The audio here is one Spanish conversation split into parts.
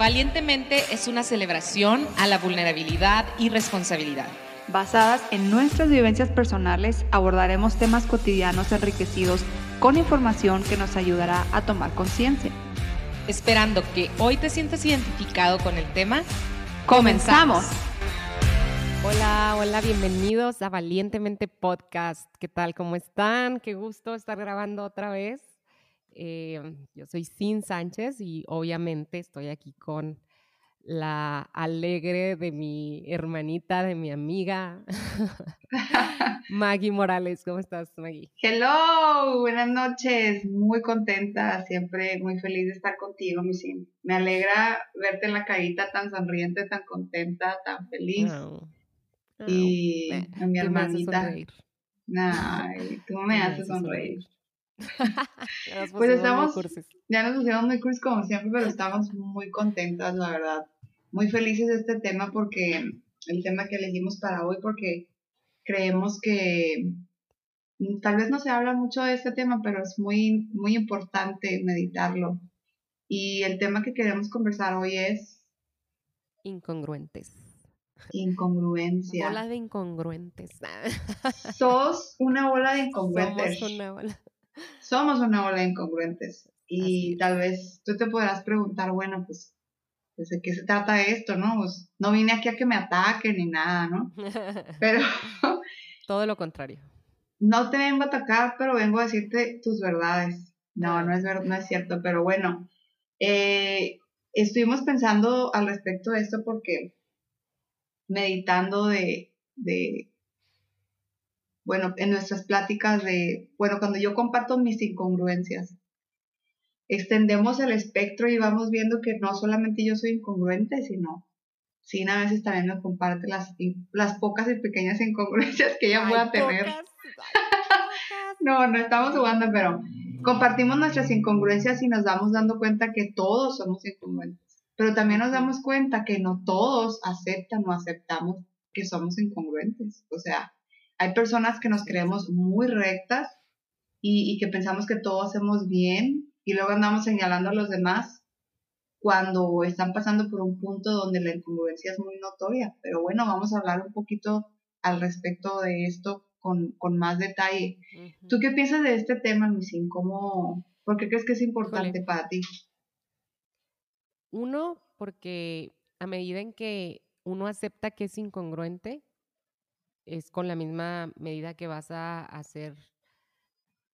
Valientemente es una celebración a la vulnerabilidad y responsabilidad. Basadas en nuestras vivencias personales, abordaremos temas cotidianos enriquecidos con información que nos ayudará a tomar conciencia. Esperando que hoy te sientas identificado con el tema, ¡comenzamos! Hola, hola, bienvenidos a Valientemente Podcast. ¿Qué tal? ¿Cómo están? Qué gusto estar grabando otra vez. Eh, yo soy Sin Sánchez y obviamente estoy aquí con la alegre de mi hermanita, de mi amiga, Maggie Morales. ¿Cómo estás, Maggie? Hello, buenas noches. Muy contenta, siempre muy feliz de estar contigo, mi Sin. Me alegra verte en la carita tan sonriente, tan contenta, tan feliz. y a mi hermanita. Ay, tú me, haces sonreír. Pues estamos, ya nos pusimos muy cursos como siempre, pero estamos muy contentas, la verdad. Muy felices de este tema porque, el tema que elegimos para hoy, porque creemos que tal vez no se habla mucho de este tema, pero es muy, muy importante meditarlo. Y el tema que queremos conversar hoy es... Incongruentes. Incongruencia. Bola de incongruentes. Sos una bola de incongruentes. Somos una bola somos una ola de incongruentes. Y tal vez tú te podrás preguntar, bueno, pues, pues, ¿de qué se trata esto, no? Pues, no vine aquí a que me ataquen ni nada, ¿no? Pero... Todo lo contrario. No te vengo a atacar, pero vengo a decirte tus verdades. No, no es, no es cierto, pero bueno, eh, estuvimos pensando al respecto de esto porque meditando de, de bueno, en nuestras pláticas de, bueno, cuando yo comparto mis incongruencias, extendemos el espectro y vamos viendo que no solamente yo soy incongruente, sino sí, a veces también me comparte las, las pocas y pequeñas incongruencias que ella pueda tener. no, no estamos jugando, pero compartimos nuestras incongruencias y nos damos dando cuenta que todos somos incongruentes. Pero también nos damos cuenta que no todos aceptan o aceptamos que somos incongruentes. O sea, hay personas que nos creemos muy rectas y, que pensamos que todo hacemos bien y luego andamos señalando a los demás cuando están pasando por un punto donde la incongruencia es muy notoria. Pero bueno, vamos a hablar un poquito al respecto de esto con, más detalle. ¿Tú qué piensas de este tema, Luisín? ¿Cómo, ¿Por qué crees que es importante para ti? Uno, porque a medida en que uno acepta que es incongruente, es con la misma medida que vas a hacer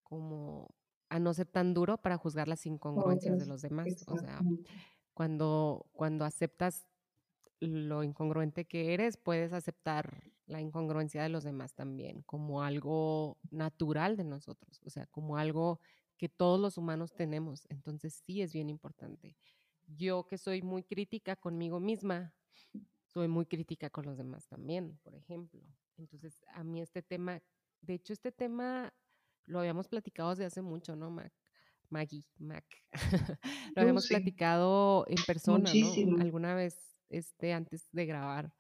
como a no ser tan duro para juzgar las incongruencias de los demás. O sea, cuando, cuando aceptas lo incongruente que eres, puedes aceptar la incongruencia de los demás también como algo natural de nosotros, o sea, como algo que todos los humanos tenemos. Entonces sí es bien importante. Yo que soy muy crítica conmigo misma, soy muy crítica con los demás también, por ejemplo. Entonces, a mí este tema, de hecho, este tema lo habíamos platicado desde hace mucho, ¿no, Mac? Maggie, Mac. lo habíamos platicado en persona, ¿no? Alguna vez, este, antes de grabar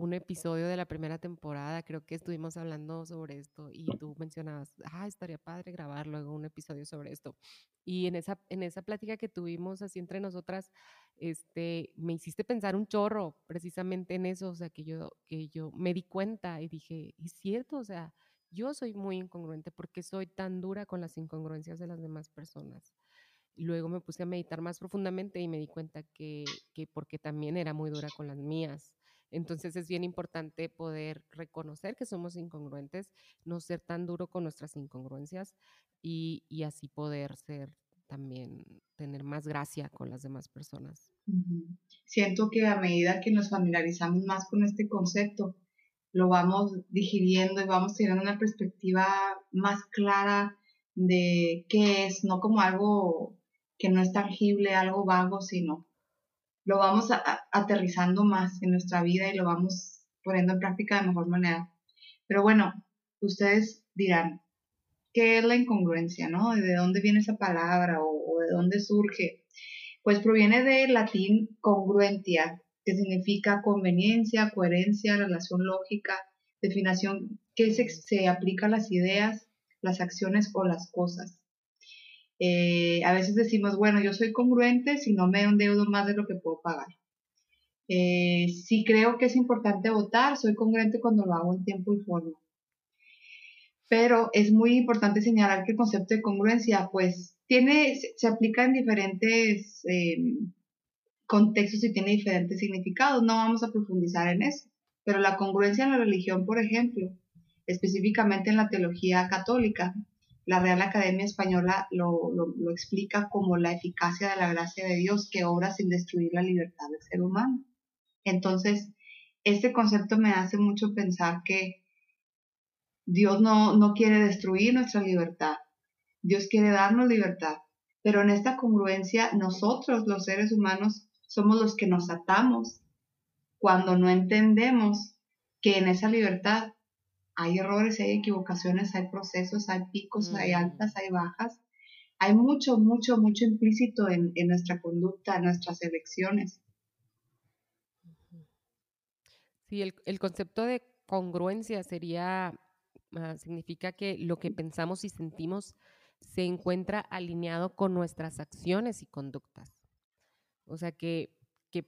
un episodio de la primera temporada, creo que estuvimos hablando sobre esto y tú mencionabas, ah, estaría padre grabar luego un episodio sobre esto. Y en esa, en esa plática que tuvimos así entre nosotras, este, me hiciste pensar un chorro precisamente en eso, o sea, que yo, que yo me di cuenta y dije, es cierto, o sea, yo soy muy incongruente porque soy tan dura con las incongruencias de las demás personas. Luego me puse a meditar más profundamente y me di cuenta que, que porque también era muy dura con las mías. Entonces es bien importante poder reconocer que somos incongruentes, no ser tan duro con nuestras incongruencias y, y así poder ser también, tener más gracia con las demás personas. Siento que a medida que nos familiarizamos más con este concepto, lo vamos digiriendo y vamos teniendo una perspectiva más clara de qué es, no como algo que no es tangible, algo vago, sino lo vamos aterrizando más en nuestra vida y lo vamos poniendo en práctica de mejor manera. Pero bueno, ustedes dirán, ¿qué es la incongruencia, no? ¿De dónde viene esa palabra o, de dónde surge? Pues proviene del latín congruentia, que significa conveniencia, coherencia, relación lógica, definición que se, se aplica a las ideas, las acciones o las cosas. Eh, a veces decimos, bueno, yo soy congruente si no me endeudo más de lo que puedo pagar. Eh, si creo que es importante votar, soy congruente cuando lo hago en tiempo y forma. Pero es muy importante señalar que el concepto de congruencia, pues, tiene, se aplica en diferentes em, contextos y tiene diferentes significados. No vamos a profundizar en eso. Pero la congruencia en la religión, por ejemplo, específicamente en la teología católica, la Real Academia Española lo, lo, explica como la eficacia de la gracia de Dios que obra sin destruir la libertad del ser humano. Entonces, este concepto me hace mucho pensar que Dios no, no quiere destruir nuestra libertad, Dios quiere darnos libertad, pero en esta congruencia nosotros los seres humanos somos los que nos atamos cuando no entendemos que en esa libertad hay errores, hay equivocaciones, hay procesos, hay picos, hay altas, hay bajas. Hay mucho, mucho, mucho implícito en, nuestra conducta, en nuestras elecciones. Sí, el, concepto de congruencia sería, significa que lo que pensamos y sentimos se encuentra alineado con nuestras acciones y conductas. O sea que,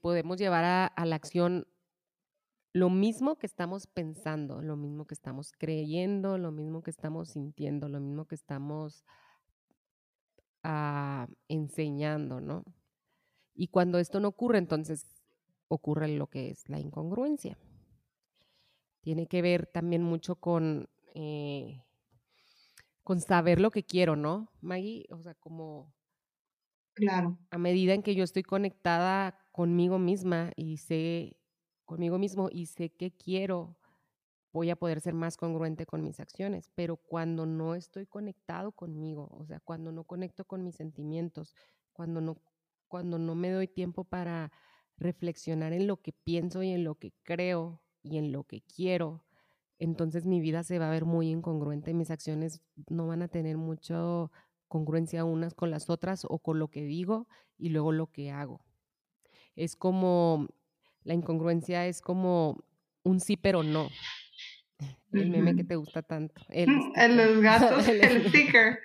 podemos llevar a la acción lo mismo que estamos pensando, lo mismo que estamos creyendo, lo mismo que estamos sintiendo, lo mismo que estamos ah, enseñando, ¿no? Y cuando esto no ocurre, entonces ocurre lo que es la incongruencia. Tiene que ver también mucho con, eh, con saber lo que quiero, ¿no, Maggie? O sea, como... Claro. A medida en que yo estoy conectada conmigo misma y sé conmigo mismo y sé que quiero, voy a poder ser más congruente con mis acciones. Pero cuando no estoy conectado conmigo, o sea, cuando no conecto con mis sentimientos, cuando no, cuando no me doy tiempo para reflexionar en lo que pienso y en lo que creo y en lo que quiero, entonces mi vida se va a ver muy incongruente, mis acciones no van a tener mucha congruencia unas con las otras o con lo que digo y luego lo que hago. Es como la incongruencia es como un sí pero no. El meme que te gusta tanto. El, el los gatos, el sticker.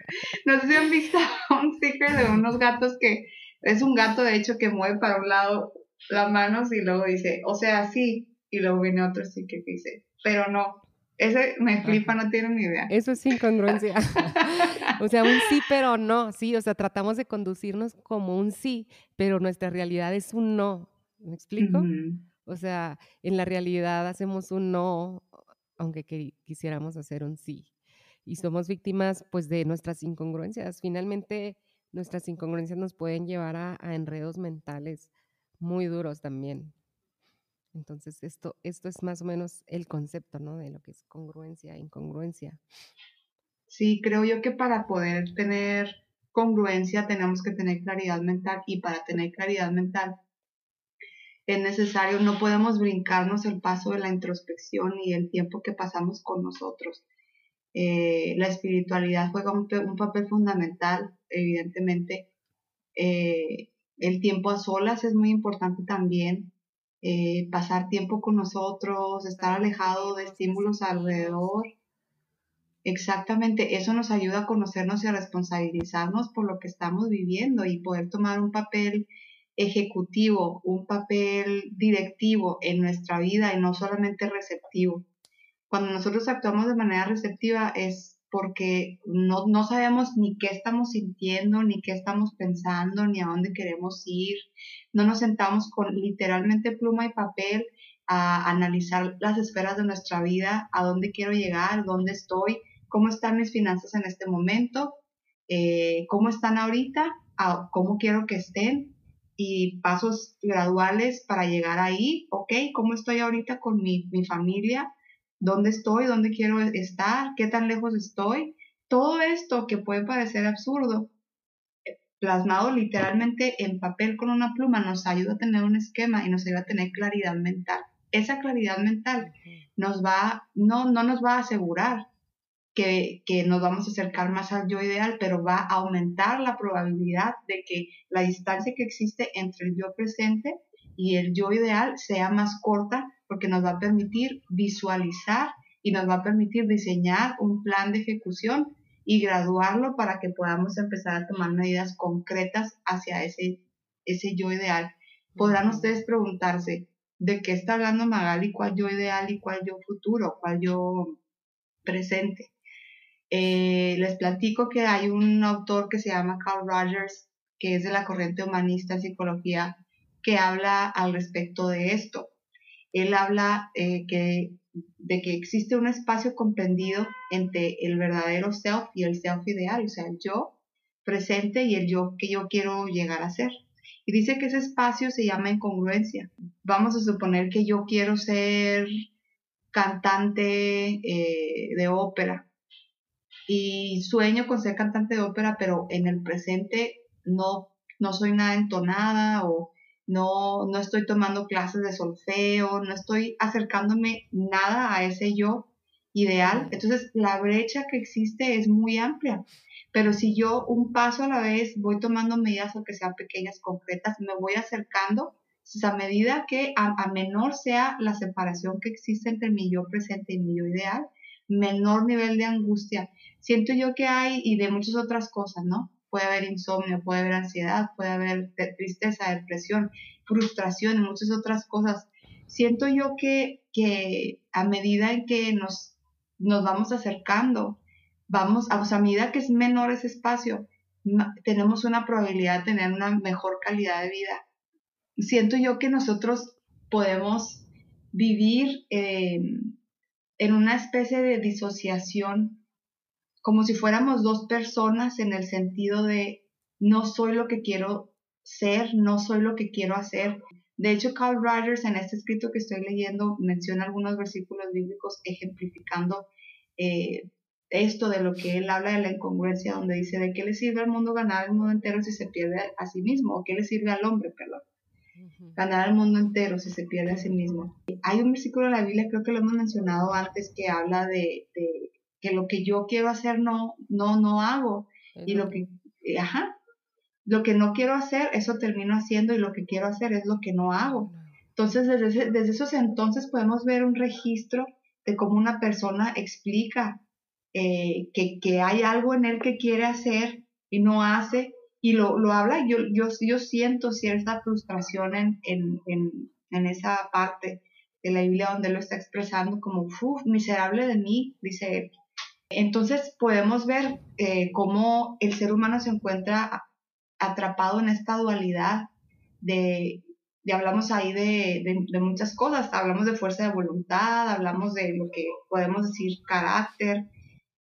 No sé si han visto un sticker de unos gatos que es un gato de hecho que mueve para un lado las manos y luego dice, o sea, sí, y luego viene otro sticker que dice, pero no. Ese me flipa, no tiene ni idea. Eso es incongruencia. o sea, un sí, pero no, sí, o sea, tratamos de conducirnos como un sí, pero nuestra realidad es un no. ¿Me explico? O sea, en la realidad hacemos un no, aunque quisiéramos hacer un sí. Y somos víctimas, pues, de nuestras incongruencias. Finalmente, nuestras incongruencias nos pueden llevar a, enredos mentales muy duros también. Entonces, esto, esto es más o menos el concepto, ¿no? De lo que es congruencia e incongruencia. Sí, creo yo que para poder tener congruencia tenemos que tener claridad mental y para tener claridad mental es necesario, no podemos brincarnos el paso de la introspección y el tiempo que pasamos con nosotros. Eh, la espiritualidad juega un, papel fundamental, evidentemente. Eh, el tiempo a solas es muy importante también. Eh, pasar tiempo con nosotros, estar alejado de estímulos alrededor. Exactamente, eso nos ayuda a conocernos y a responsabilizarnos por lo que estamos viviendo y poder tomar un papel ejecutivo, un papel directivo en nuestra vida y no solamente receptivo. Cuando nosotros actuamos de manera receptiva es porque no, no sabemos ni qué estamos sintiendo, ni qué estamos pensando, ni a dónde queremos ir. No nos sentamos con literalmente pluma y papel a analizar las esferas de nuestra vida, a dónde quiero llegar, dónde estoy, cómo están mis finanzas en este momento, eh, cómo están ahorita, cómo quiero que estén, y pasos graduales para llegar ahí, ¿ok? ¿Cómo estoy ahorita con mi, familia? ¿Dónde estoy? ¿Dónde quiero estar? ¿Qué tan lejos estoy? Todo esto que puede parecer absurdo, eh, plasmado literalmente en papel con una pluma, nos ayuda a tener un esquema y nos ayuda a tener claridad mental. Esa claridad mental nos va, no, no nos va a asegurar que, nos vamos a acercar más al yo ideal, pero va a aumentar la probabilidad de que la distancia que existe entre el yo presente y el yo ideal sea más corta porque nos va a permitir visualizar y nos va a permitir diseñar un plan de ejecución y graduarlo para que podamos empezar a tomar medidas concretas hacia ese, ese yo ideal. Podrán ustedes preguntarse, ¿de qué está hablando Magali? ¿Cuál yo ideal y cuál yo futuro? ¿Cuál yo presente? Eh, les platico que hay un autor que se llama Carl Rogers, que es de la corriente humanista en psicología, que habla al respecto de esto. Él habla eh, que de que existe un espacio comprendido entre el verdadero self y el self ideal, o sea, el yo presente y el yo que yo quiero llegar a ser. Y dice que ese espacio se llama incongruencia. Vamos a suponer que yo quiero ser cantante eh, de ópera y sueño con ser cantante de ópera, pero en el presente no, no soy nada entonada o no, no estoy tomando clases de solfeo, no estoy acercándome nada a ese yo ideal. Entonces, la brecha que existe es muy amplia. Pero si yo un paso a la vez voy tomando medidas, aunque sean pequeñas, concretas, me voy acercando, a medida que a, menor sea la separación que existe entre mi yo presente y mi yo ideal, menor nivel de angustia. Siento yo que hay y de muchas otras cosas, ¿no? Puede haber insomnio, puede haber ansiedad, puede haber tristeza, depresión, frustración y muchas otras cosas. Siento yo que, que a medida en que nos, nos vamos acercando, vamos, a, a medida que es menor ese espacio, tenemos una probabilidad de tener una mejor calidad de vida. Siento yo que nosotros podemos vivir en una especie de disociación como si fuéramos dos personas en el sentido de no soy lo que quiero ser, no soy lo que quiero hacer. De hecho, Carl Rogers en este escrito que estoy leyendo menciona algunos versículos bíblicos ejemplificando eh, esto de lo que él habla de la incongruencia, donde dice, ¿de qué le sirve al mundo ganar el mundo entero si se pierde a sí mismo? ¿O qué le sirve al hombre, perdón? Ganar el mundo entero si se pierde a sí mismo. Hay un versículo en la Biblia, creo que lo hemos mencionado antes, que habla de que lo que yo quiero hacer no, no, no hago. Y lo que, eh, ajá, lo que no quiero hacer, eso termino haciendo y lo que quiero hacer es lo que no hago. Entonces, desde, desde esos entonces podemos ver un registro de cómo una persona explica eh, que, que, hay algo en él que quiere hacer y no hace y lo, lo habla. Yo, yo, yo siento cierta frustración en, en, en, en esa parte de la Biblia donde lo está expresando como, uff, miserable de mí, dice él. Entonces podemos ver eh, cómo el ser humano se encuentra atrapado en esta dualidad de, hablamos ahí de, muchas cosas, hablamos de fuerza de voluntad, hablamos de lo que podemos decir carácter,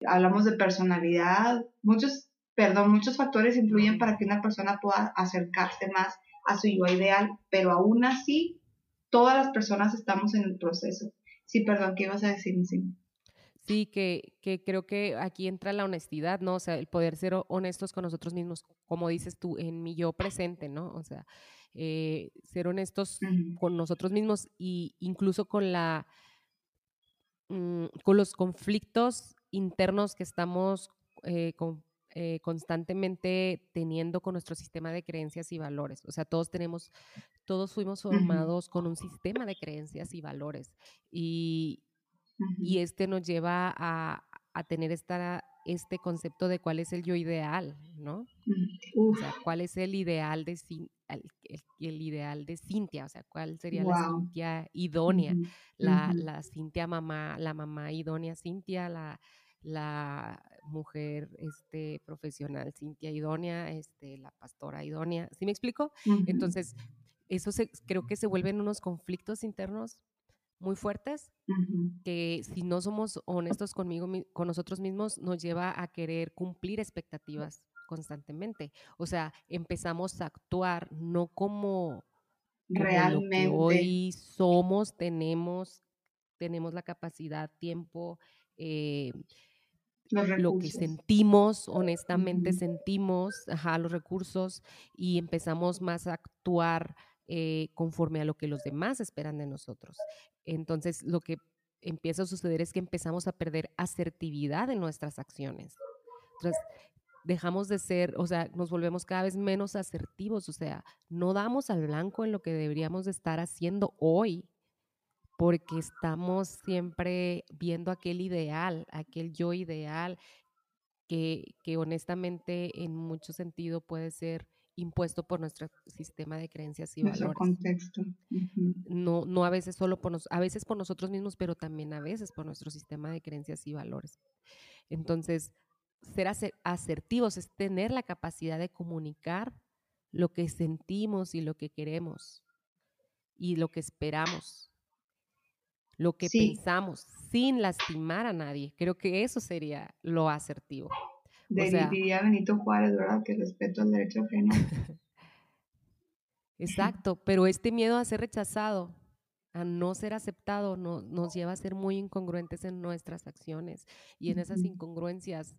hablamos de personalidad, muchos, perdón, muchos factores influyen para que una persona pueda acercarse más a su yo ideal, pero aún así todas las personas estamos en el proceso. Sí, perdón, ¿qué ibas a decir. Sí, que, que, creo que aquí entra la honestidad, ¿no? O sea, el poder ser honestos con nosotros mismos, como dices tú, en mi yo presente, ¿no? O sea, eh, ser honestos con nosotros mismos e incluso con la mm, con los conflictos internos que estamos eh, eh, constantemente teniendo con nuestro sistema de creencias y valores. O sea, todos tenemos, todos fuimos formados con un sistema de creencias y valores. Y, y este nos lleva a, tener esta, este concepto de cuál es el yo ideal, ¿no? O sea, cuál es el ideal de el, ideal de Cintia, o sea, cuál sería la Cintia idónea, la, la, Cintia mamá, la mamá idónea Cintia, la, la mujer este, profesional Cintia idónea, este, la pastora idónea, ¿sí me explico? Entonces, eso se, creo que se vuelven unos conflictos internos muy fuertes que si no somos honestos conmigo, con nosotros mismos, nos lleva a querer cumplir expectativas constantemente. O sea, empezamos a actuar no como, realmente. hoy somos, tenemos, tenemos la capacidad, tiempo, eh, lo que sentimos, honestamente sentimos, ajá, los recursos y empezamos más a actuar eh, conforme a lo que los demás esperan de nosotros. Entonces, lo que empieza a suceder es que empezamos a perder asertividad en nuestras acciones. Entonces, dejamos de ser, o sea, nos volvemos cada vez menos asertivos, o sea, no damos al blanco en lo que deberíamos de estar haciendo hoy, porque estamos siempre viendo aquel ideal, aquel yo ideal, que, que honestamente en mucho sentido puede ser impuesto por nuestro sistema de creencias y nuestro valores. contexto. No, no a veces solo por nos, a veces por nosotros mismos, pero también a veces por nuestro sistema de creencias y valores. Entonces, ser asertivos es tener la capacidad de comunicar lo que sentimos y lo que queremos y lo que esperamos, lo que pensamos, sin lastimar a nadie. Creo que eso sería lo asertivo. Diría Benito Juárez, ¿verdad? Que respeto al derecho ajeno. Exacto, pero este miedo a ser rechazado, a no ser aceptado, no, nos lleva a ser muy incongruentes en nuestras acciones y en esas incongruencias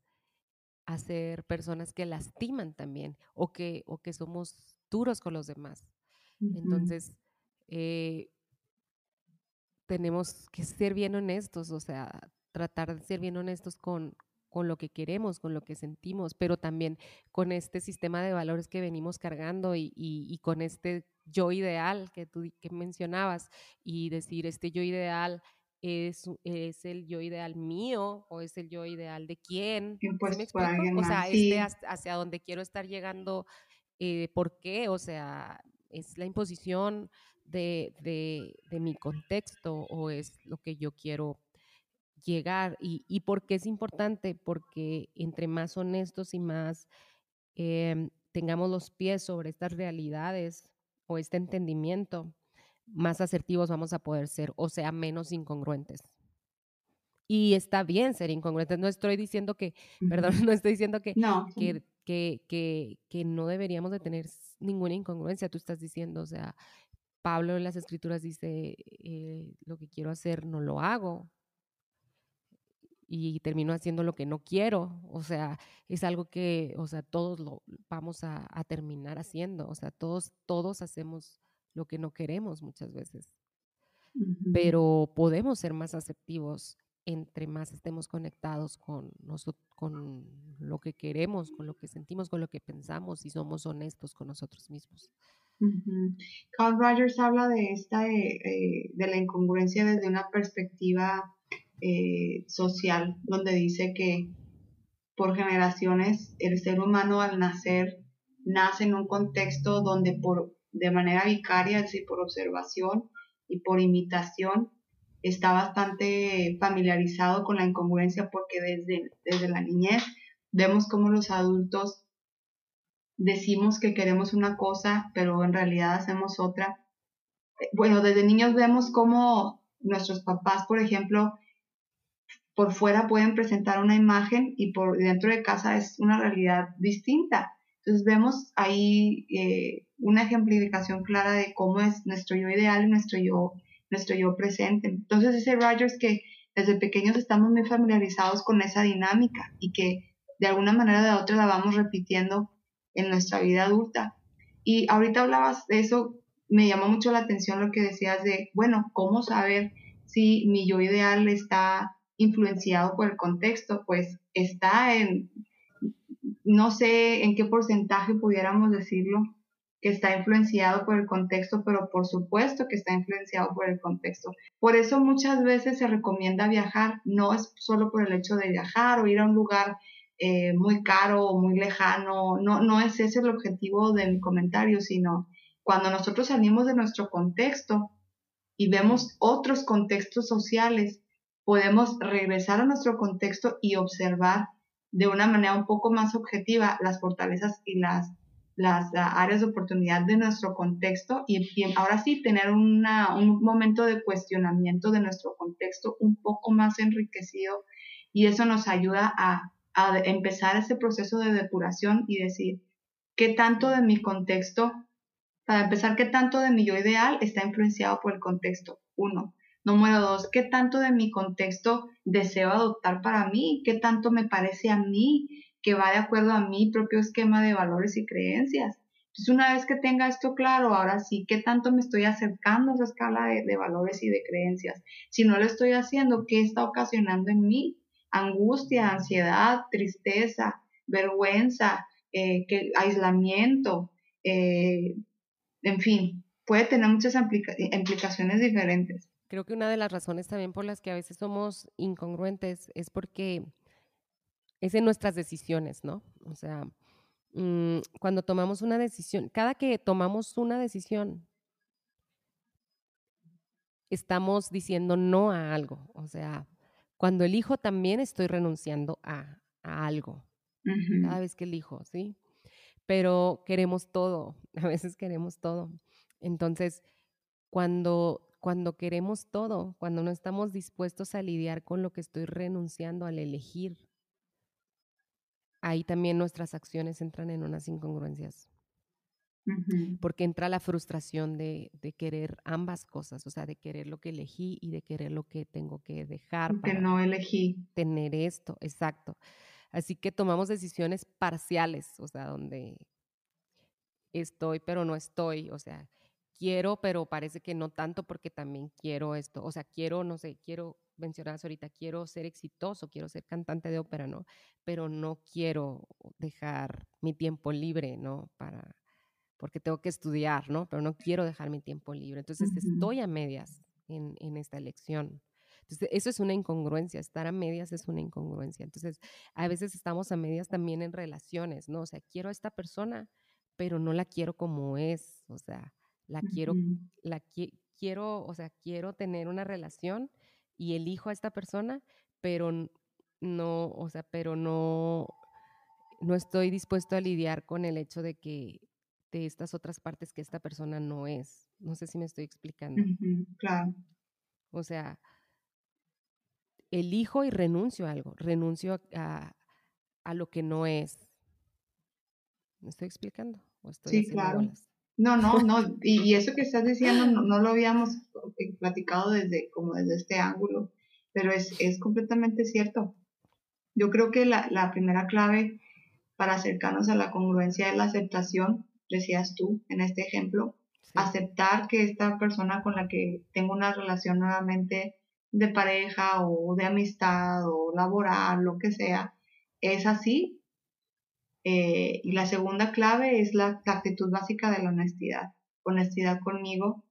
a ser personas que lastiman también o que, o que somos duros con los demás. Entonces, eh, tenemos que ser bien honestos, o sea, tratar de ser bien honestos con, con lo que queremos, con lo que sentimos, pero también con este sistema de valores que venimos cargando y, y, con este yo ideal que tú que mencionabas y decir, este yo ideal es, es el yo ideal mío o es el yo ideal de quién. o sea, este hacia dónde quiero estar llegando, eh, ¿por qué? O sea, es la imposición de, de, de, mi contexto o es lo que yo quiero llegar. ¿Y, y por qué es importante? Porque entre más honestos y más em, tengamos los pies sobre estas realidades o este entendimiento, más asertivos vamos a poder ser, o sea, menos incongruentes. Y está bien ser incongruentes. No estoy diciendo que, perdón, no estoy diciendo que, no. que, que, que, no deberíamos de tener ninguna incongruencia. Tú estás diciendo, o sea, Pablo en las escrituras dice, eh, lo que quiero hacer no lo hago. Y termino haciendo lo que no quiero. O sea, es algo que, o sea, todos lo vamos a, a terminar haciendo. O sea, todos, todos hacemos lo que no queremos muchas veces. Pero podemos ser más aceptivos entre más estemos conectados con, con lo que queremos, con lo que sentimos, con lo que pensamos y somos honestos con nosotros mismos. Carl Rogers habla de esta eh, eh, de la incongruencia desde una perspectiva eh, social, donde dice que por generaciones el ser humano al nacer nace en un contexto donde por de manera vicaria, es decir, por observación y por imitación, está bastante familiarizado con la incongruencia porque desde, desde la niñez vemos cómo los adultos decimos que queremos una cosa, pero en realidad hacemos otra. Bueno, desde niños vemos cómo nuestros papás, por ejemplo, por fuera pueden presentar una imagen y por dentro de casa es una realidad distinta. Entonces vemos ahí eh, una ejemplificación clara de cómo es nuestro yo ideal y nuestro yo, nuestro yo presente. Entonces dice Rogers que desde pequeños estamos muy familiarizados con esa dinámica y que de alguna manera o de otra la vamos repitiendo en nuestra vida adulta. Y ahorita hablabas de eso, me llamó mucho la atención lo que decías de, bueno, ¿cómo saber si mi yo ideal está influenciado por el contexto? Pues está en no sé en qué porcentaje pudiéramos decirlo que está influenciado por el contexto, pero por supuesto que está influenciado por el contexto. Por eso muchas veces se recomienda viajar, no es solo por el hecho de viajar o ir a un lugar eh, muy caro o muy lejano, no, no es ese el objetivo de mi comentario, sino cuando nosotros salimos de nuestro contexto y vemos otros contextos sociales, podemos regresar a nuestro contexto y observar de una manera un poco más objetiva las fortalezas y las, las áreas de oportunidad de nuestro contexto y, ahora sí tener una, un momento de cuestionamiento de nuestro contexto un poco más enriquecido y eso nos ayuda a, a empezar ese proceso de depuración y decir qué tanto de mi contexto, para empezar, qué tanto de mi yo ideal está influenciado por el contexto. Uno. Número dos, ¿qué tanto de mi contexto deseo adoptar para mí? ¿Qué tanto me parece a mí que va de acuerdo a mi propio esquema de valores y creencias? Entonces, una vez que tenga esto claro, ahora sí, ¿qué tanto me estoy acercando a esa escala de, valores y de creencias? Si no lo estoy haciendo, ¿qué está ocasionando en mí? Angustia, ansiedad, tristeza, vergüenza, eh, aislamiento, eh, en fin, puede tener muchas implicaciones diferentes. Creo que una de las razones también por las que a veces somos incongruentes es porque es en nuestras decisiones, ¿no? O sea, mm, cuando tomamos una decisión, cada que tomamos una decisión, estamos diciendo no a algo. O sea, cuando elijo también estoy renunciando a, algo. Cada vez que elijo, ¿sí? Pero queremos todo, a veces queremos todo. Entonces, cuando, cuando queremos todo, cuando no estamos dispuestos a lidiar con lo que estoy renunciando al elegir, ahí también nuestras acciones entran en unas incongruencias. Porque entra la frustración de, querer ambas cosas, o sea, de querer lo que elegí y de querer lo que tengo que dejar. Que no elegí. Tener esto, exacto. Así que tomamos decisiones parciales, o sea, donde estoy pero no estoy, o sea, quiero pero parece que no tanto porque también quiero esto, o sea, quiero, no sé, quiero, mencionabas ahorita, quiero ser exitoso, quiero ser cantante de ópera, ¿no? Pero no quiero dejar mi tiempo libre, ¿no? Para porque tengo que estudiar, ¿no? Pero no quiero dejar mi tiempo libre. Entonces estoy a medias en, en, esta elección. Entonces, eso es una incongruencia, estar a medias es una incongruencia. Entonces, a veces estamos a medias también en relaciones, ¿no? O sea, quiero a esta persona, pero no la quiero como es, o sea, la quiero, la quiero, o sea, quiero tener una relación y elijo a esta persona, pero no, o sea, pero no, no estoy dispuesto a lidiar con el hecho de que de estas otras partes que esta persona no es. No sé si me estoy explicando. claro. O sea, elijo y renuncio a algo, renuncio a, lo que no es. ¿Me estoy explicando? sí, claro. No, no, no. Y, eso que estás diciendo no, lo habíamos eh, platicado desde como desde este ángulo, pero es, es completamente cierto. Yo creo que la, la primera clave para acercarnos a la congruencia es la aceptación decías tú en este ejemplo, aceptar que esta persona con la que tengo una relación nuevamente de pareja o de amistad o laboral, lo que sea, es así. Eh, y la segunda clave es la, actitud básica de la honestidad. Honestidad conmigo.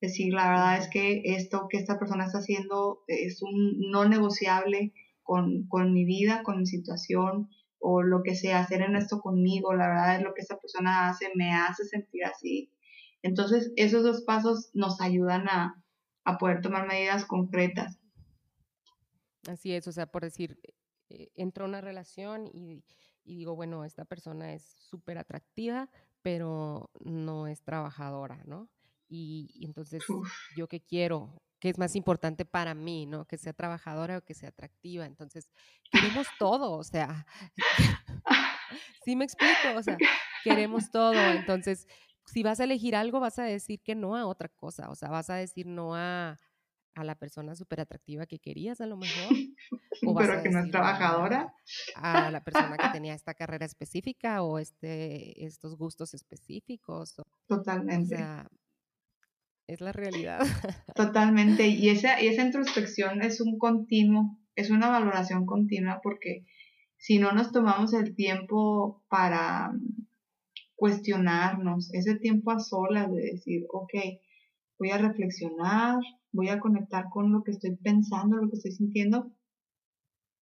Decir, la verdad es que esto que esta persona está haciendo es un no negociable con, con mi vida, con mi situación, o lo que sea, hacer en esto conmigo, la verdad es lo que esa persona hace, me hace sentir así. Entonces, esos dos pasos nos ayudan a, poder tomar medidas concretas. Así es, o sea, por decir, eh, entro a una relación y, digo, bueno, esta persona es súper atractiva, pero no es trabajadora, ¿no? Y, entonces, ¿yo qué quiero? ¿Qué es más importante para mí, ¿no? Que sea trabajadora o que sea atractiva. Entonces, queremos todo, o sea, sí me explico, o sea, queremos todo. Entonces, si vas a elegir algo, vas a decir que no a otra cosa, o sea, vas a decir no a la persona súper atractiva que querías a lo mejor. O Pero que no es trabajadora. A, la persona que tenía esta carrera específica o este, estos gustos específicos. Totalmente. O sea, es la realidad. Totalmente. Y esa, y esa introspección es un continuo, es una valoración continua porque si no nos tomamos el tiempo para cuestionarnos, ese tiempo a solas de decir, ok, voy a reflexionar, voy a conectar con lo que estoy pensando, lo que estoy sintiendo,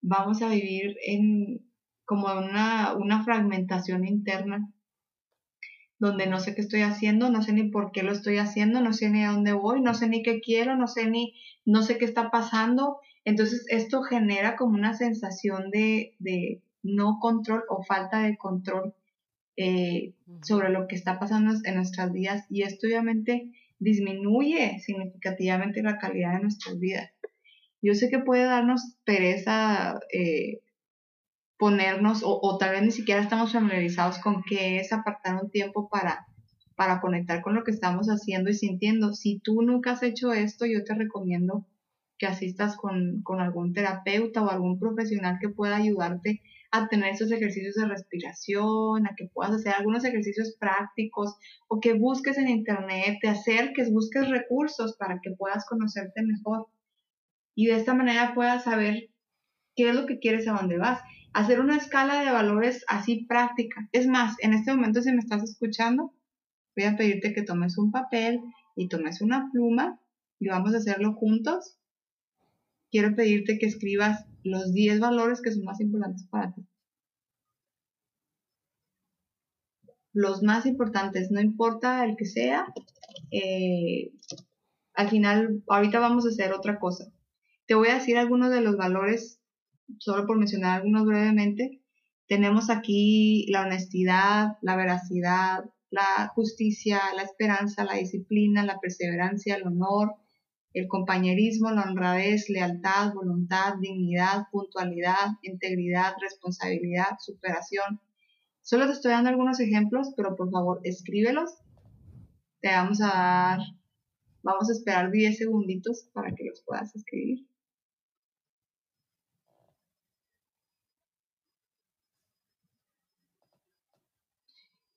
vamos a vivir en como una, una fragmentación interna donde no sé qué estoy haciendo, no sé ni por qué lo estoy haciendo, no sé ni a dónde voy, no sé ni qué quiero, no sé ni, no sé qué está pasando. Entonces esto genera como una sensación de, de no control o falta de control eh, sobre lo que está pasando en nuestras vidas. Y esto obviamente disminuye significativamente la calidad de nuestras vidas. Yo sé que puede darnos pereza eh, ponernos, o, tal vez ni siquiera estamos familiarizados con qué es apartar un tiempo para, para conectar con lo que estamos haciendo y sintiendo. Si tú nunca has hecho esto, yo te recomiendo que asistas con, con algún terapeuta o algún profesional que pueda ayudarte a tener esos ejercicios de respiración, a que puedas hacer algunos ejercicios prácticos o que busques en internet, te acerques, busques recursos para que puedas conocerte mejor y de esta manera puedas saber qué es lo que quieres, a dónde vas hacer una escala de valores así práctica. Es más, en este momento si me estás escuchando, voy a pedirte que tomes un papel y tomes una pluma y vamos a hacerlo juntos. Quiero pedirte que escribas los 10 valores que son más importantes para ti. Los más importantes, no importa el que sea, eh, al final, ahorita vamos a hacer otra cosa. Te voy a decir algunos de los valores, solo por mencionar algunos brevemente. Tenemos aquí la honestidad, la veracidad, la justicia, la esperanza, la disciplina, la perseverancia, el honor, el compañerismo, la honradez, lealtad, voluntad, dignidad, puntualidad, integridad, responsabilidad, superación. Solo te estoy dando algunos ejemplos, pero por favor escríbelos. Te vamos a dar, vamos a esperar 10 segunditos para que los puedas escribir.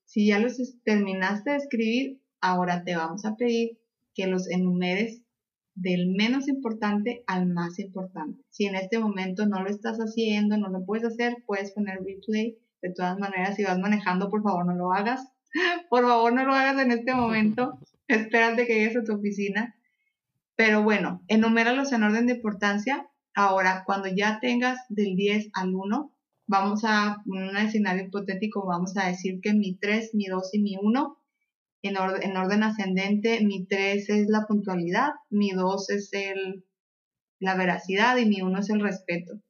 Si ya los terminaste de escribir, ahora te vamos a pedir que los enumeres del menos importante al más importante. Si en este momento no lo estás haciendo, no lo puedes hacer, puedes poner replay. De todas maneras, si vas manejando, por favor no lo hagas. Por favor no lo hagas en este momento. Espérate que llegues a tu oficina. Pero bueno, enuméralos en orden de importancia. Ahora, cuando ya tengas del 10 al 1, vamos a, en un escenario hipotético, vamos a decir que mi 3, mi 2 y mi 1, en, orden ascendente, mi 3 es la puntualidad, mi 2 es el, la veracidad y mi 1 es el respeto.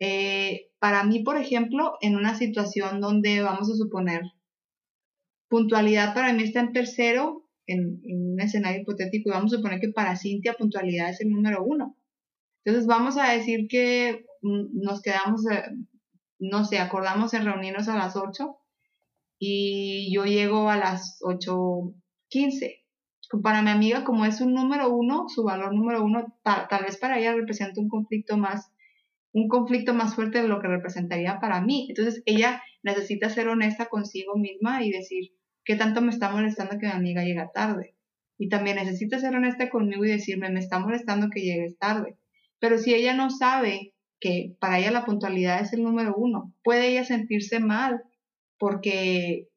Eh, para mí, por ejemplo, en una situación donde vamos a suponer puntualidad para mí está en tercero, en, en, un escenario hipotético, y vamos a suponer que para Cintia puntualidad es el número uno. Entonces vamos a decir que mm, nos quedamos, eh, no sé, acordamos en reunirnos a las 8 y yo llego a las 8.15. Para mi amiga, como es un número uno, su valor número uno, tal vez para ella representa un conflicto más, un conflicto más fuerte de lo que representaría para mí. Entonces ella necesita ser honesta consigo misma y decir, ¿qué tanto me está molestando que mi amiga llega tarde? Y también necesita ser honesta conmigo y decirme, me está molestando que llegues tarde. Pero si ella no sabe que para ella la puntualidad es el número uno, puede ella sentirse mal porque,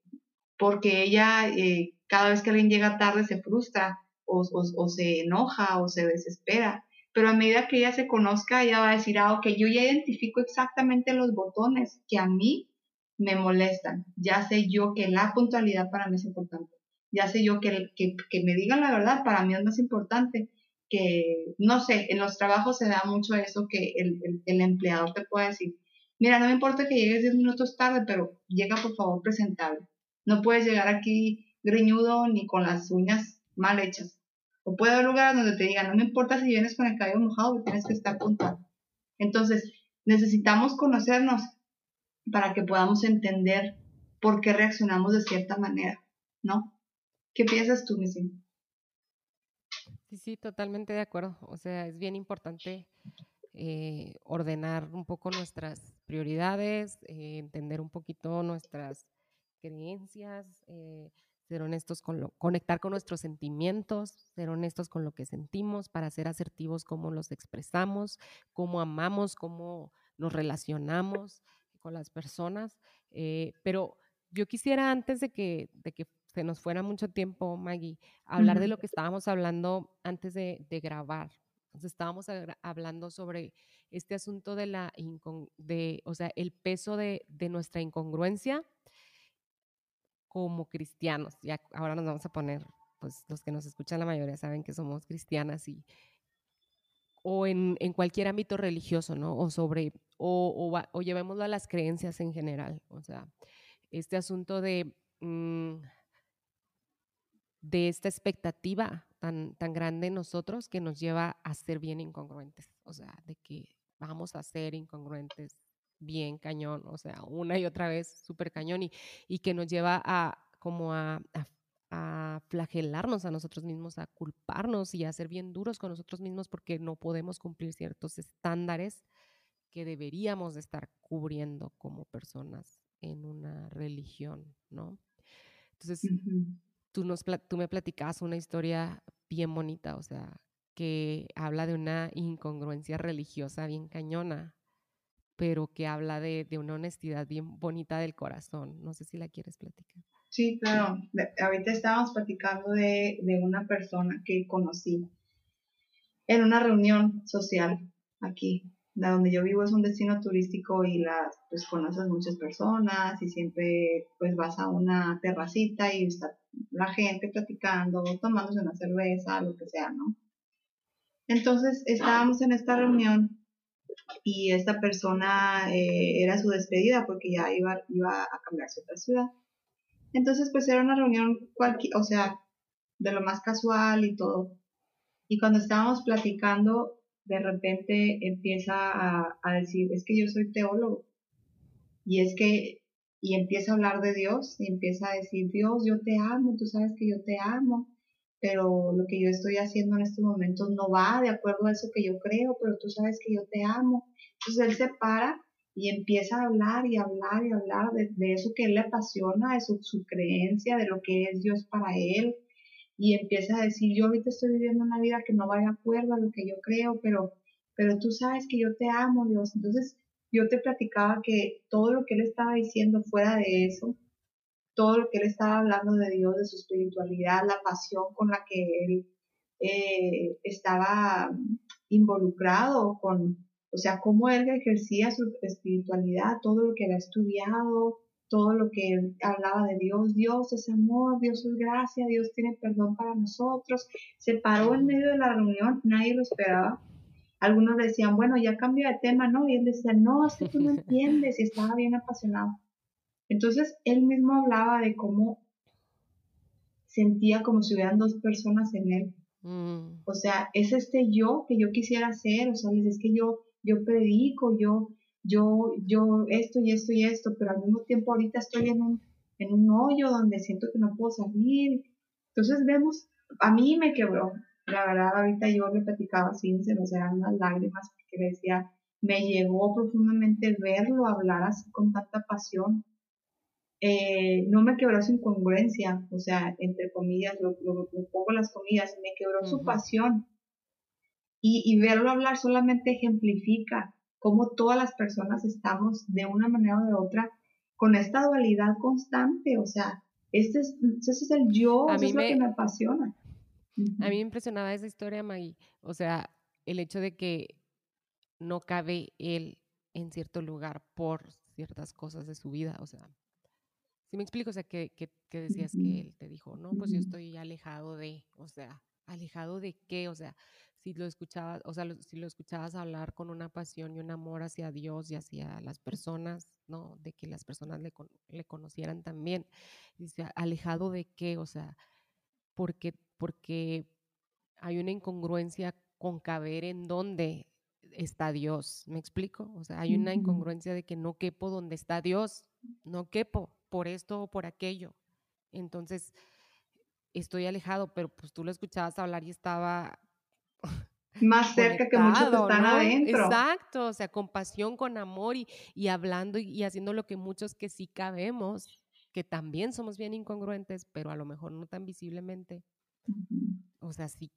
porque ella eh, cada vez que alguien llega tarde se frustra o, se enoja o se desespera. Pero a medida que ella se conozca, ella va a decir, ah, ok, yo ya identifico exactamente los botones que a mí me molestan. Ya sé yo que la puntualidad para mí es importante. Ya sé yo que, que, que me digan la verdad para mí es más importante que, no sé, en los trabajos se da mucho eso que el, el, empleador te puede decir, mira, no me importa que llegues 10 minutos tarde, pero llega por favor presentable. No puedes llegar aquí greñudo ni con las uñas mal hechas. O puede haber lugares donde te digan, no me importa si vienes con el cabello mojado, tienes que estar puntual. Entonces, necesitamos conocernos para que podamos entender por qué reaccionamos de cierta manera, ¿no? ¿Qué piensas tú, Missy? Sí, sí, totalmente de acuerdo. O sea, es bien importante eh, ordenar un poco nuestras prioridades, eh, entender un poquito nuestras creencias, eh, ser honestos con lo, conectar con nuestros sentimientos, ser honestos con lo que sentimos para ser asertivos cómo los expresamos, cómo amamos, cómo nos relacionamos con las personas. pero yo quisiera antes de que, de que se nos fuera mucho tiempo, Maggie, hablar de lo que estábamos hablando antes de, grabar. Entonces estábamos hablando sobre este asunto de la, de, o sea, el peso de, nuestra incongruencia como cristianos. Ya ahora nos vamos a poner, pues los que nos escuchan la mayoría saben que somos cristianas y o en, cualquier ámbito religioso, ¿no? O sobre, o, o, llevémoslo a las creencias en general. O sea, este asunto de mm, de esta expectativa tan, tan grande en nosotros que nos lleva a ser bien incongruentes, o sea, de que vamos a ser incongruentes bien cañón, o sea, una y otra vez súper cañón y, y, que nos lleva a como a, a, flagelarnos a nosotros mismos, a culparnos y a ser bien duros con nosotros mismos porque no podemos cumplir ciertos estándares que deberíamos de estar cubriendo como personas en una religión, ¿no? Entonces, tú, nos, tú me platicabas una historia bien bonita, o sea, que habla de una incongruencia religiosa bien cañona, pero que habla de, una honestidad bien bonita del corazón. No sé si la quieres platicar. Sí, claro. ahorita estábamos platicando de, de una persona que conocí en una reunión social aquí donde yo vivo es un destino turístico y las pues conoces muchas personas y siempre pues vas a una terracita y está la gente platicando, tomándose una cerveza, lo que sea, ¿no? Entonces estábamos en esta reunión y esta persona eh, era su despedida porque ya iba, iba a cambiarse a otra ciudad. Entonces pues era una reunión cualquier, o sea, de lo más casual y todo. Y cuando estábamos platicando, de repente empieza a, decir, es que yo soy teólogo. Y es que, y empieza a hablar de Dios, y empieza a decir, Dios, yo te amo, tú sabes que yo te amo, pero lo que yo estoy haciendo en estos momentos no va de acuerdo a eso que yo creo, pero tú sabes que yo te amo. Entonces él se para y empieza a hablar y hablar y hablar de, eso que él le apasiona, de su, su creencia, de lo que es Dios para él, y empieza a decir, yo ahorita estoy viviendo una vida que no va de acuerdo a lo que yo creo, pero, pero tú sabes que yo te amo, Dios. Entonces yo te platicaba que todo lo que él estaba diciendo fuera de eso, todo lo que él estaba hablando de Dios, de su espiritualidad, la pasión con la que él eh, estaba involucrado con, o sea, cómo él ejercía su espiritualidad, todo lo que había estudiado, todo lo que hablaba de Dios, Dios es amor, Dios es gracia, Dios tiene perdón para nosotros. Se paró en medio de la reunión, nadie lo esperaba. Algunos decían, bueno, ya cambia de tema, ¿no? Y él decía, no, es que tú no entiendes, y estaba bien apasionado. Entonces, él mismo hablaba de cómo sentía como si hubieran dos personas en él. Mm. O sea, es este yo que yo quisiera ser, o sea, es que yo, yo predico, yo, yo, yo esto y esto y esto, pero al mismo tiempo ahorita estoy en un, en un hoyo donde siento que no puedo salir. Entonces vemos, a mí me quebró, la verdad, ahorita yo le platicaba así, se me eran las lágrimas, porque le decía, me llegó profundamente verlo hablar así con tanta pasión. Eh, no me quebró su incongruencia, o sea, entre comillas, lo, lo, pongo las comillas, me quebró su pasión. Y, y verlo hablar solamente ejemplifica cómo todas las personas estamos de una manera o de otra con esta dualidad constante, o sea, este es, ese es el yo, eso es lo que me apasiona. A mí me impresionaba esa historia, Maggie, o sea, el hecho de que no cabe él en cierto lugar por ciertas cosas de su vida, o sea, si me explico, o sea, que, que, que decías que él te dijo, no, pues yo estoy alejado de, o sea, alejado de qué, o sea, si lo escuchabas, o sea, si lo escuchabas hablar con una pasión y un amor hacia Dios y hacia las personas, ¿no? De que las personas le, le conocieran también. Dice, alejado de qué, o sea, porque, porque hay una incongruencia con caber en dónde está Dios, ¿me explico? O sea, hay una incongruencia de que no quepo donde está Dios, no quepo por esto o por aquello. Entonces, estoy alejado, pero pues tú lo escuchabas hablar y estaba más cerca que muchos que están adentro. Exacto, o sea, con pasión, con amor y, y hablando y, haciendo lo que muchos que sí cabemos, que también somos bien incongruentes, pero a lo mejor no tan visiblemente. O sea, sí,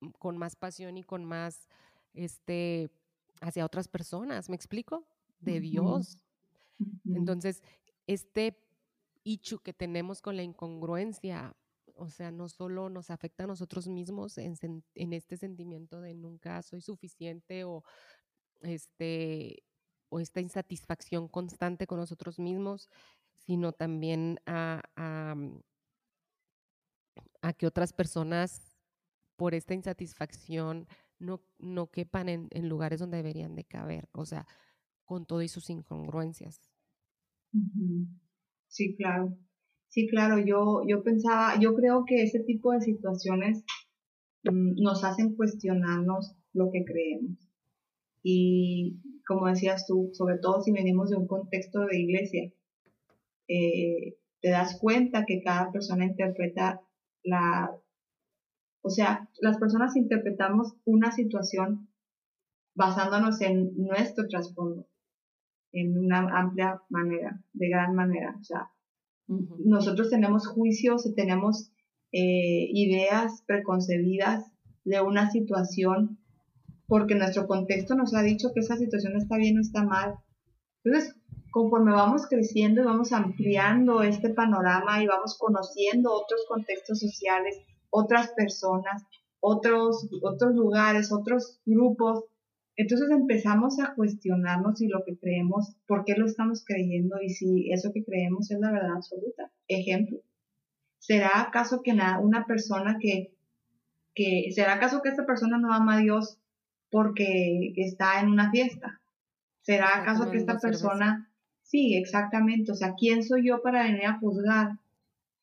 mm, con más pasión y con más, este, hacia otras personas, ¿me explico? De Dios. Entonces, este ichu que tenemos con la incongruencia, o sea, no solo nos afecta a nosotros mismos en, este sentimiento de nunca soy suficiente o este o esta insatisfacción constante con nosotros mismos, sino también a, a, mm, que otras personas por esta insatisfacción no, no quepan en, en, lugares donde deberían de caber, o sea, con todo y sus incongruencias. Sí, claro. Sí, claro, yo, yo pensaba, yo creo que ese tipo de situaciones mm, nos hacen cuestionarnos lo que creemos. Y como decías tú, sobre todo si venimos de un contexto de iglesia, eh, te das cuenta que cada persona interpreta la, o sea, las personas interpretamos una situación basándonos en nuestro trasfondo, en una amplia manera, de gran manera. O sea, nosotros tenemos juicios y tenemos eh, ideas preconcebidas de una situación porque nuestro contexto nos ha dicho que esa situación está bien o está mal. Entonces, conforme vamos creciendo y vamos ampliando este panorama y vamos conociendo otros contextos sociales, otras personas, otros, otros lugares, otros grupos, Entonces empezamos a cuestionarnos si lo que creemos, por qué lo estamos creyendo y si eso que creemos es la verdad absoluta. Ejemplo, ¿será acaso que una persona que, que, ¿será acaso que esta persona no ama a Dios porque está en una fiesta? ¿Será acaso que esta persona, sí, exactamente, o sea, ¿quién soy yo para venir a juzgar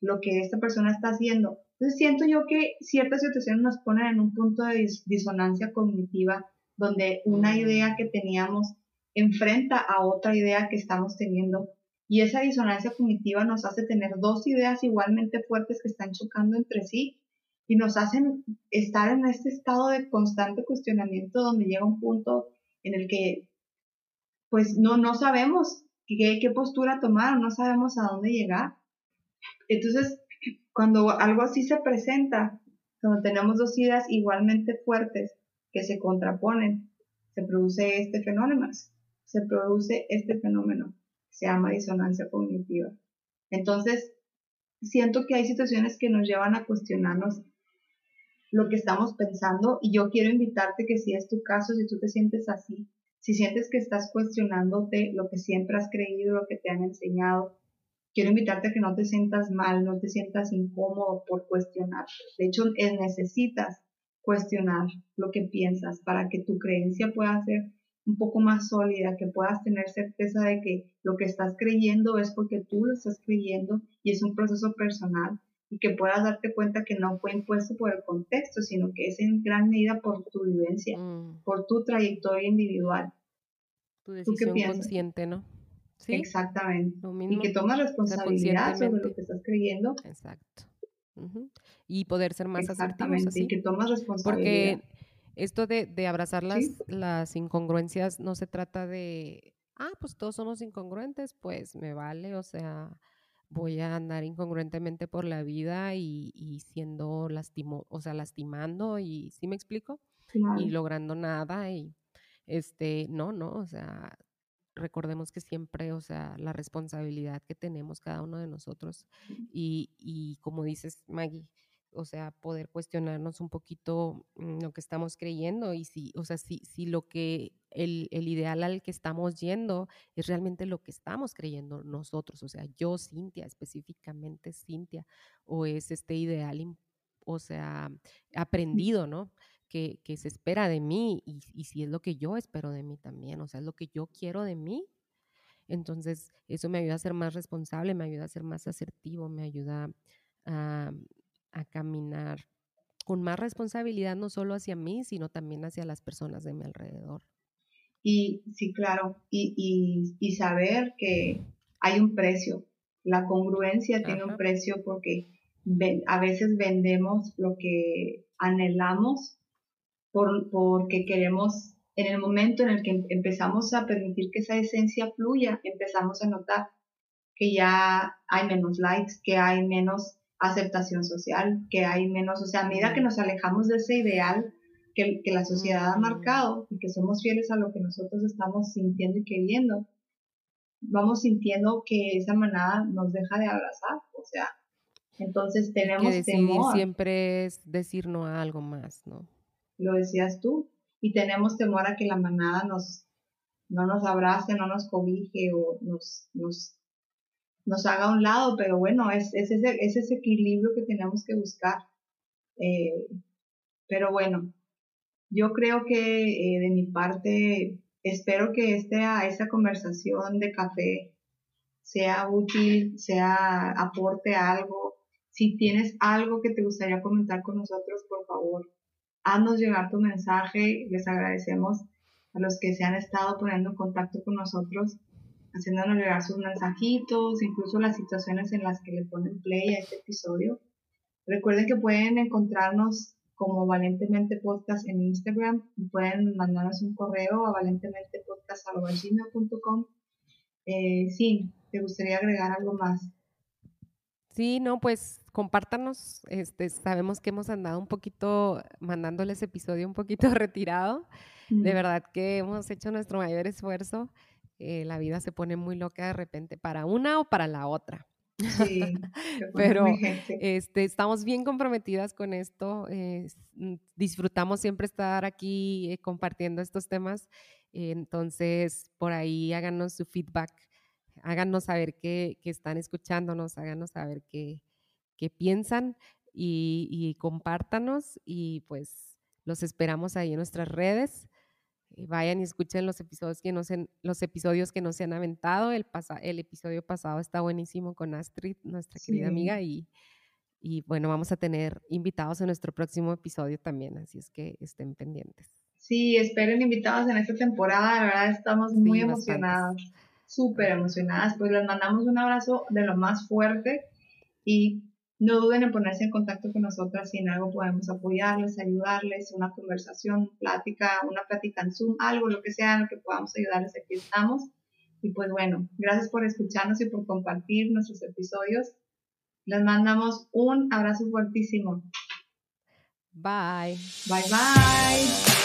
lo que esta persona está haciendo? Entonces siento yo que ciertas situaciones nos ponen en un punto de disonancia cognitiva donde una idea que teníamos enfrenta a otra idea que estamos teniendo y esa disonancia cognitiva nos hace tener dos ideas igualmente fuertes que están chocando entre sí y nos hacen estar en este estado de constante cuestionamiento donde llega un punto en el que pues no, no sabemos qué, qué postura tomar, no sabemos a dónde llegar. Entonces, cuando algo así se presenta, cuando tenemos dos ideas igualmente fuertes que se contraponen, se produce este fenómeno, se produce este fenómeno, se llama disonancia cognitiva. Entonces, siento que hay situaciones que nos llevan a cuestionarnos lo que estamos pensando y yo quiero invitarte que si es tu caso, si tú te sientes así, si sientes que estás cuestionándote lo que siempre has creído, lo que te han enseñado, quiero invitarte a que no te sientas mal, no te sientas incómodo por cuestionar. De hecho, necesitas cuestionar lo que piensas para que tu creencia pueda ser un poco más sólida, que puedas tener certeza de que lo que estás creyendo es porque tú lo estás creyendo y es un proceso personal y que puedas darte cuenta que no fue impuesto por el contexto, sino que es en gran medida por tu vivencia, mm. por tu trayectoria individual. Tu decisión consciente, ¿no? ¿Sí? Exactamente. y que tomas responsabilidad sobre lo que estás creyendo. Exacto. Y poder ser más asertivos así. Y que tomas responsabilidad. Porque esto de, de abrazar las, las incongruencias no se trata de, ah, pues todos somos incongruentes, pues me vale, o sea, voy a andar incongruentemente por la vida y, y siendo lastimo, o sea, lastimando y, ¿sí me explico? Y logrando nada y, este, no, no, o sea, recordemos que siempre, o sea, la responsabilidad que tenemos cada uno de nosotros y, y como dices, Maggie, o sea, poder cuestionarnos un poquito mm, lo que estamos creyendo y si, o sea, si, si lo que, el, el, ideal al que estamos yendo es realmente lo que estamos creyendo nosotros, o sea, yo, Cintia, específicamente Cintia, o es este ideal, o sea, aprendido, ¿no? Que, que se espera de mí y, y si es lo que yo espero de mí también, o sea, es lo que yo quiero de mí, entonces, eso me ayuda a ser más responsable, me ayuda a ser más asertivo, me ayuda a, a caminar con más responsabilidad, no solo hacia mí, sino también hacia las personas de mi alrededor. Y sí, claro, y, y, saber que hay un precio. La congruencia tiene un precio porque a veces vendemos lo que anhelamos por, porque queremos, en el momento en el que empezamos a permitir que esa esencia fluya, empezamos a notar que ya hay menos likes, que hay menos aceptación social, que hay menos, o sea, a medida que nos alejamos de ese ideal que, que la sociedad ha marcado y que somos fieles a lo que nosotros estamos sintiendo y queriendo, vamos sintiendo que esa manada nos deja de abrazar, o sea, entonces tenemos que temor. Siempre es decir no a algo más, ¿no? Lo decías tú, y tenemos temor a que la manada nos, no nos abrace, no nos cobije o nos, nos nos haga a un lado, pero bueno, es, es, ese, es ese equilibrio que tenemos que buscar. Eh, pero bueno, yo creo que eh, de mi parte, espero que esta, esta conversación de café sea útil, sea aporte algo. Si tienes algo que te gustaría comentar con nosotros, por favor, haznos llegar tu mensaje. Les agradecemos a los que se han estado poniendo en contacto con nosotros haciéndonos llegar sus mensajitos, incluso las situaciones en las que le ponen play a este episodio. Recuerden que pueden encontrarnos como Valentemente Podcast en Instagram y pueden mandarnos un correo a valentementepodcast.com. Eh, sí, ¿te gustaría agregar algo más? Sí, no, pues compártanos. Este, sabemos que hemos andado un poquito mandándoles episodio un poquito retirado. De verdad que hemos hecho nuestro mayor esfuerzo. Eh, la vida se pone muy loca de repente para una o para la otra. Sí, pero este, estamos bien comprometidas con esto. Mm, disfrutamos siempre estar aquí eh, compartiendo estos temas. entonces, por ahí háganos su feedback, háganos saber que, están escuchándonos, háganos saber qué, piensan y, y compártanos y pues los esperamos ahí en nuestras redes. Eh, vayan y escuchen los episodios que no se, los episodios que no se han aventado. El, el episodio pasado está buenísimo con Astrid, nuestra querida amiga, y, y bueno, vamos a tener invitados en nuestro próximo episodio también, así es que estén pendientes. Sí, esperen invitados en esta temporada, de verdad estamos muy emocionadas, súper emocionadas, pues les mandamos un abrazo de lo más fuerte y no duden en ponerse en contacto con nosotras si en algo podemos apoyarles, ayudarles, una conversación, plática, una plática en Zoom, algo, lo que sea, lo que podamos ayudarles, aquí estamos. Y pues bueno, gracias por escucharnos y por compartir nuestros episodios. Les mandamos un abrazo fuertísimo. Bye. Bye bye.